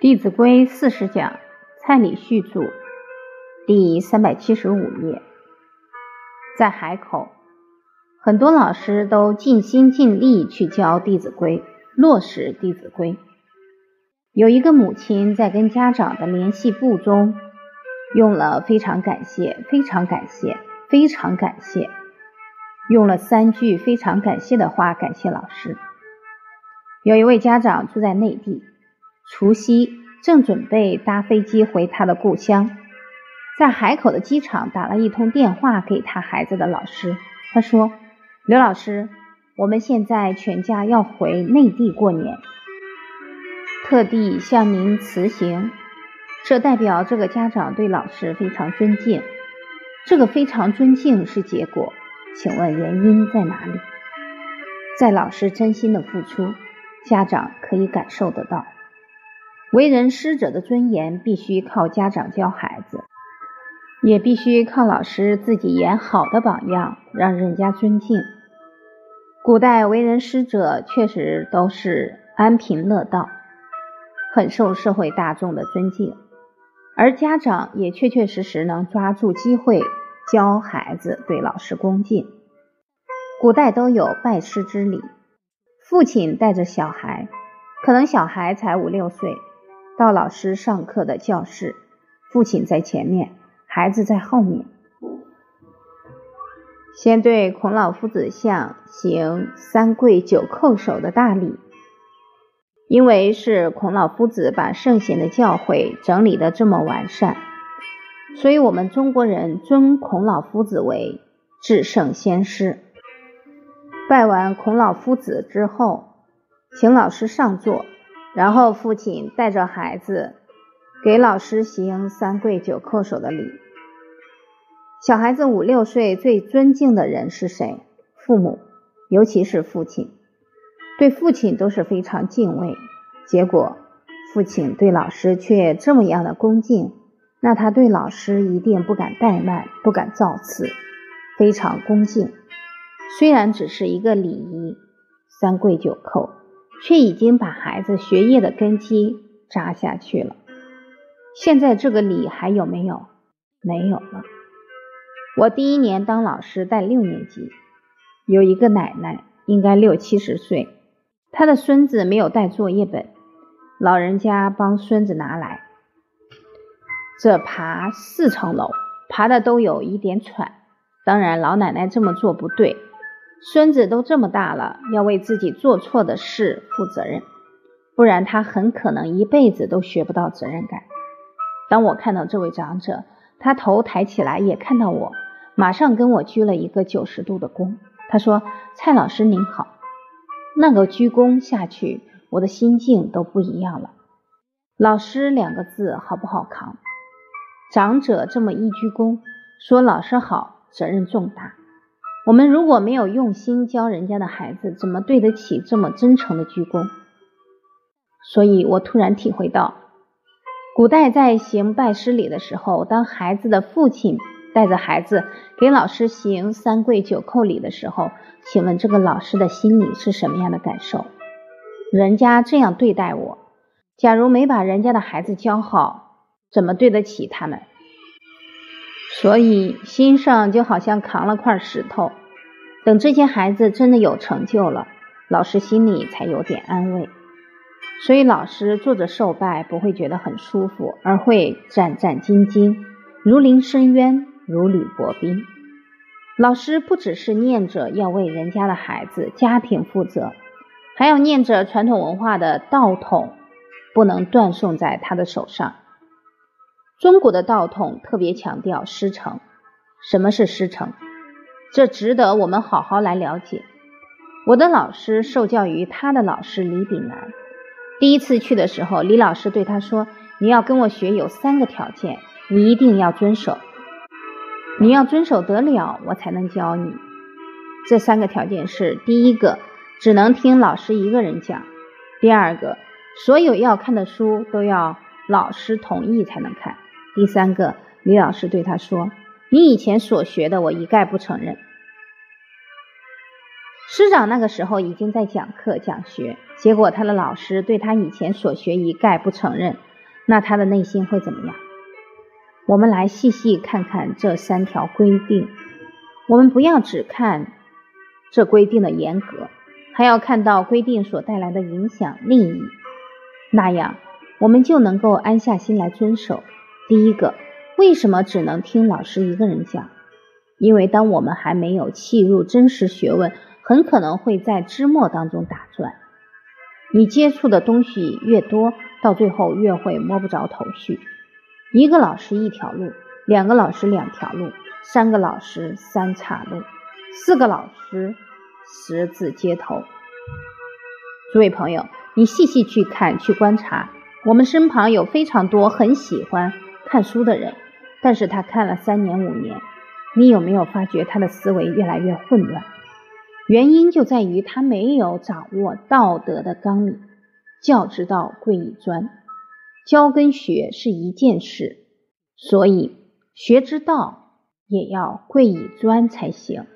《弟子规》四十讲，蔡礼旭著，第三百七十五页。在海口，很多老师都尽心尽力去教《弟子规》，落实《弟子规》。有一个母亲在跟家长的联系簿中，用了“非常感谢，非常感谢，非常感谢”，用了三句非常感谢的话感谢老师。有一位家长住在内地。除夕正准备搭飞机回他的故乡，在海口的机场打了一通电话给他孩子的老师。他说：“刘老师，我们现在全家要回内地过年，特地向您辞行。这代表这个家长对老师非常尊敬。这个非常尊敬是结果，请问原因在哪里？在老师真心的付出，家长可以感受得到。”为人师者的尊严必须靠家长教孩子，也必须靠老师自己演好的榜样，让人家尊敬。古代为人师者确实都是安贫乐道，很受社会大众的尊敬，而家长也确确实实能抓住机会教孩子对老师恭敬。古代都有拜师之礼，父亲带着小孩，可能小孩才五六岁。到老师上课的教室，父亲在前面，孩子在后面，先对孔老夫子像行三跪九叩首的大礼。因为是孔老夫子把圣贤的教诲整理的这么完善，所以我们中国人尊孔老夫子为至圣先师。拜完孔老夫子之后，请老师上座。然后父亲带着孩子给老师行三跪九叩首的礼。小孩子五六岁最尊敬的人是谁？父母，尤其是父亲，对父亲都是非常敬畏。结果父亲对老师却这么样的恭敬，那他对老师一定不敢怠慢，不敢造次，非常恭敬。虽然只是一个礼仪，三跪九叩。却已经把孩子学业的根基扎下去了。现在这个礼还有没有？没有了。我第一年当老师带六年级，有一个奶奶，应该六七十岁，她的孙子没有带作业本，老人家帮孙子拿来。这爬四层楼，爬的都有一点喘。当然，老奶奶这么做不对。孙子都这么大了，要为自己做错的事负责任，不然他很可能一辈子都学不到责任感。当我看到这位长者，他头抬起来也看到我，马上跟我鞠了一个九十度的躬。他说：“蔡老师您好。”那个鞠躬下去，我的心境都不一样了。老师两个字好不好扛？长者这么一鞠躬，说老师好，责任重大。我们如果没有用心教人家的孩子，怎么对得起这么真诚的鞠躬？所以我突然体会到，古代在行拜师礼的时候，当孩子的父亲带着孩子给老师行三跪九叩礼的时候，请问这个老师的心里是什么样的感受？人家这样对待我，假如没把人家的孩子教好，怎么对得起他们？所以心上就好像扛了块石头，等这些孩子真的有成就了，老师心里才有点安慰。所以老师坐着受拜不会觉得很舒服，而会战战兢兢，如临深渊，如履薄冰。老师不只是念着要为人家的孩子家庭负责，还要念着传统文化的道统不能断送在他的手上。中国的道统特别强调师承，什么是师承？这值得我们好好来了解。我的老师受教于他的老师李炳南。第一次去的时候，李老师对他说：“你要跟我学有三个条件，你一定要遵守。你要遵守得了，我才能教你。这三个条件是：第一个，只能听老师一个人讲；第二个，所有要看的书都要老师同意才能看。”第三个，李老师对他说：“你以前所学的，我一概不承认。”师长那个时候已经在讲课讲学，结果他的老师对他以前所学一概不承认，那他的内心会怎么样？我们来细细看看这三条规定。我们不要只看这规定的严格，还要看到规定所带来的影响利益，那样我们就能够安下心来遵守。第一个，为什么只能听老师一个人讲？因为当我们还没有契入真实学问，很可能会在枝末当中打转。你接触的东西越多，到最后越会摸不着头绪。一个老师一条路，两个老师两条路，三个老师三岔路，四个老师十字街头。诸位朋友，你细细去看、去观察，我们身旁有非常多很喜欢看书的人，但是他看了三年、五年。你有没有发觉他的思维越来越混乱？原因就在于他没有掌握道德的纲领。教之道贵以专，教跟学是一件事，所以学之道也要贵以专才行。